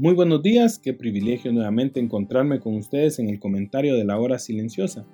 Muy buenos días, qué privilegio nuevamente encontrarme con ustedes en el comentario de la hora silenciosa.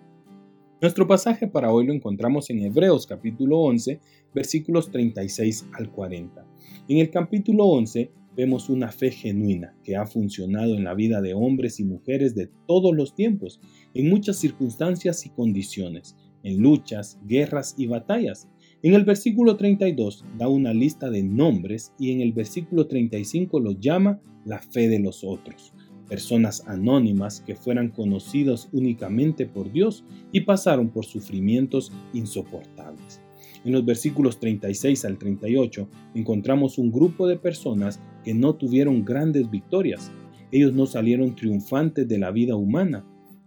Nuestro pasaje para hoy lo encontramos en Hebreos capítulo 11, versículos 36 al 40. En el capítulo 11 vemos una fe genuina que ha funcionado en la vida de hombres y mujeres de todos los tiempos, en muchas circunstancias y condiciones, en luchas, guerras y batallas. En el versículo 32 da una lista de nombres y en el versículo 35 los llama la fe de los otros, personas anónimas que fueran conocidos únicamente por Dios y pasaron por sufrimientos insoportables. En los versículos 36 al 38 encontramos un grupo de personas que no tuvieron grandes victorias. Ellos no salieron triunfantes de la vida humana,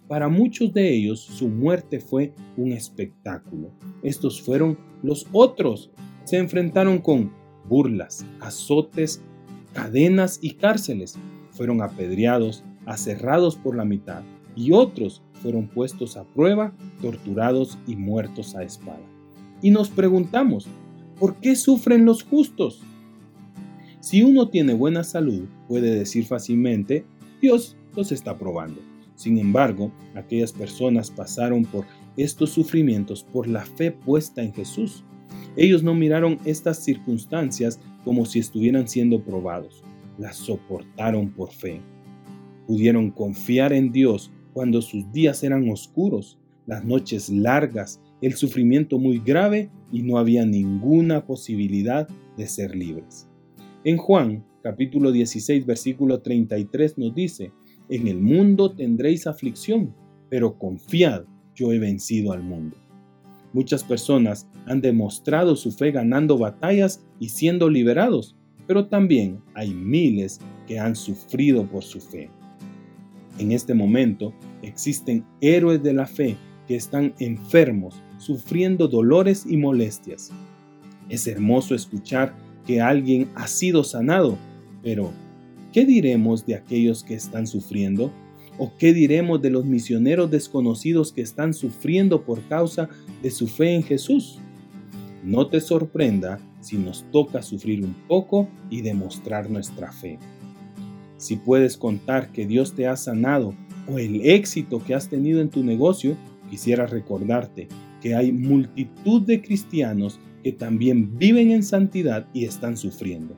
para muchos de ellos su muerte fue un espectáculo. Estos fueron los otros. Se enfrentaron con burlas, azotes, cadenas y cárceles. Fueron apedreados, aserrados por la mitad, y otros fueron puestos a prueba, torturados y muertos a espada. Y nos preguntamos, ¿por qué sufren los justos? Si uno tiene buena salud, puede decir fácilmente, Dios los está probando. Sin embargo, aquellas personas pasaron por estos sufrimientos por la fe puesta en Jesús. Ellos no miraron estas circunstancias como si estuvieran siendo probados, las soportaron por fe. Pudieron confiar en Dios cuando sus días eran oscuros, las noches largas, el sufrimiento muy grave y no había ninguna posibilidad de ser libres. En Juan capítulo 16 versículo 33 nos dice, en el mundo tendréis aflicción, pero confiad, yo he vencido al mundo. Muchas personas han demostrado su fe ganando batallas y siendo liberados, pero también hay miles que han sufrido por su fe. En este momento existen héroes de la fe que están enfermos, sufriendo dolores y molestias. Es hermoso escuchar que alguien ha sido sanado, pero ¿Qué diremos de aquellos que están sufriendo? ¿O qué diremos de los misioneros desconocidos que están sufriendo por causa de su fe en Jesús? No te sorprenda si nos toca sufrir un poco y demostrar nuestra fe. Si puedes contar que Dios te ha sanado o el éxito que has tenido en tu negocio, quisiera recordarte que hay multitud de cristianos que también viven en santidad y están sufriendo.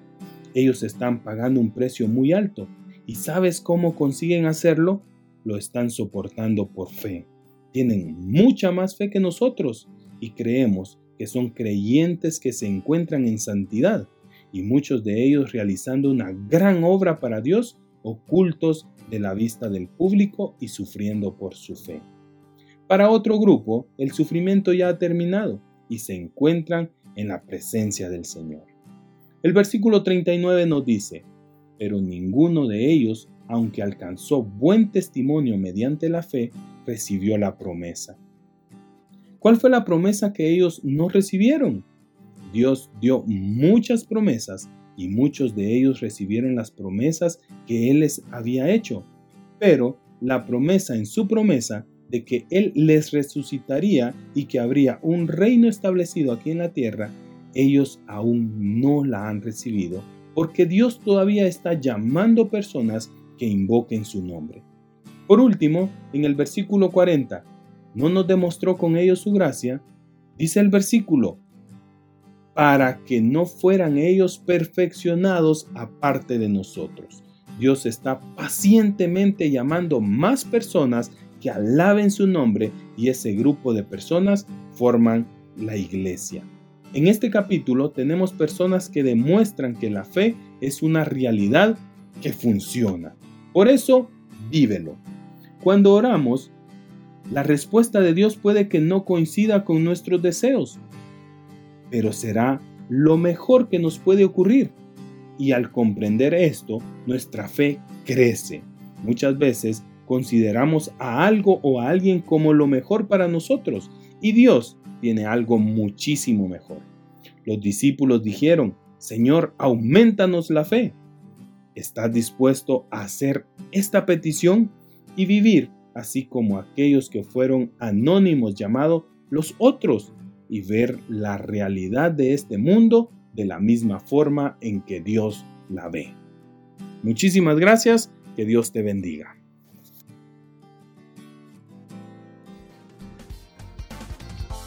Ellos están pagando un precio muy alto. ¿Y sabes cómo consiguen hacerlo? Lo están soportando por fe. Tienen mucha más fe que nosotros y creemos que son creyentes que se encuentran en santidad y muchos de ellos realizando una gran obra para Dios ocultos de la vista del público y sufriendo por su fe. Para otro grupo, el sufrimiento ya ha terminado y se encuentran en la presencia del Señor. El versículo 39 nos dice, pero ninguno de ellos, aunque alcanzó buen testimonio mediante la fe, recibió la promesa. ¿Cuál fue la promesa que ellos no recibieron? Dios dio muchas promesas y muchos de ellos recibieron las promesas que Él les había hecho, pero la promesa en su promesa de que Él les resucitaría y que habría un reino establecido aquí en la tierra ellos aún no la han recibido porque Dios todavía está llamando personas que invoquen su nombre. Por último, en el versículo 40, ¿no nos demostró con ellos su gracia? Dice el versículo, para que no fueran ellos perfeccionados aparte de nosotros. Dios está pacientemente llamando más personas que alaben su nombre y ese grupo de personas forman la iglesia. En este capítulo tenemos personas que demuestran que la fe es una realidad que funciona. Por eso, vívelo. Cuando oramos, la respuesta de Dios puede que no coincida con nuestros deseos, pero será lo mejor que nos puede ocurrir. Y al comprender esto, nuestra fe crece. Muchas veces consideramos a algo o a alguien como lo mejor para nosotros y Dios tiene algo muchísimo mejor. Los discípulos dijeron, Señor, aumentanos la fe. ¿Estás dispuesto a hacer esta petición y vivir así como aquellos que fueron anónimos llamados los otros y ver la realidad de este mundo de la misma forma en que Dios la ve? Muchísimas gracias, que Dios te bendiga.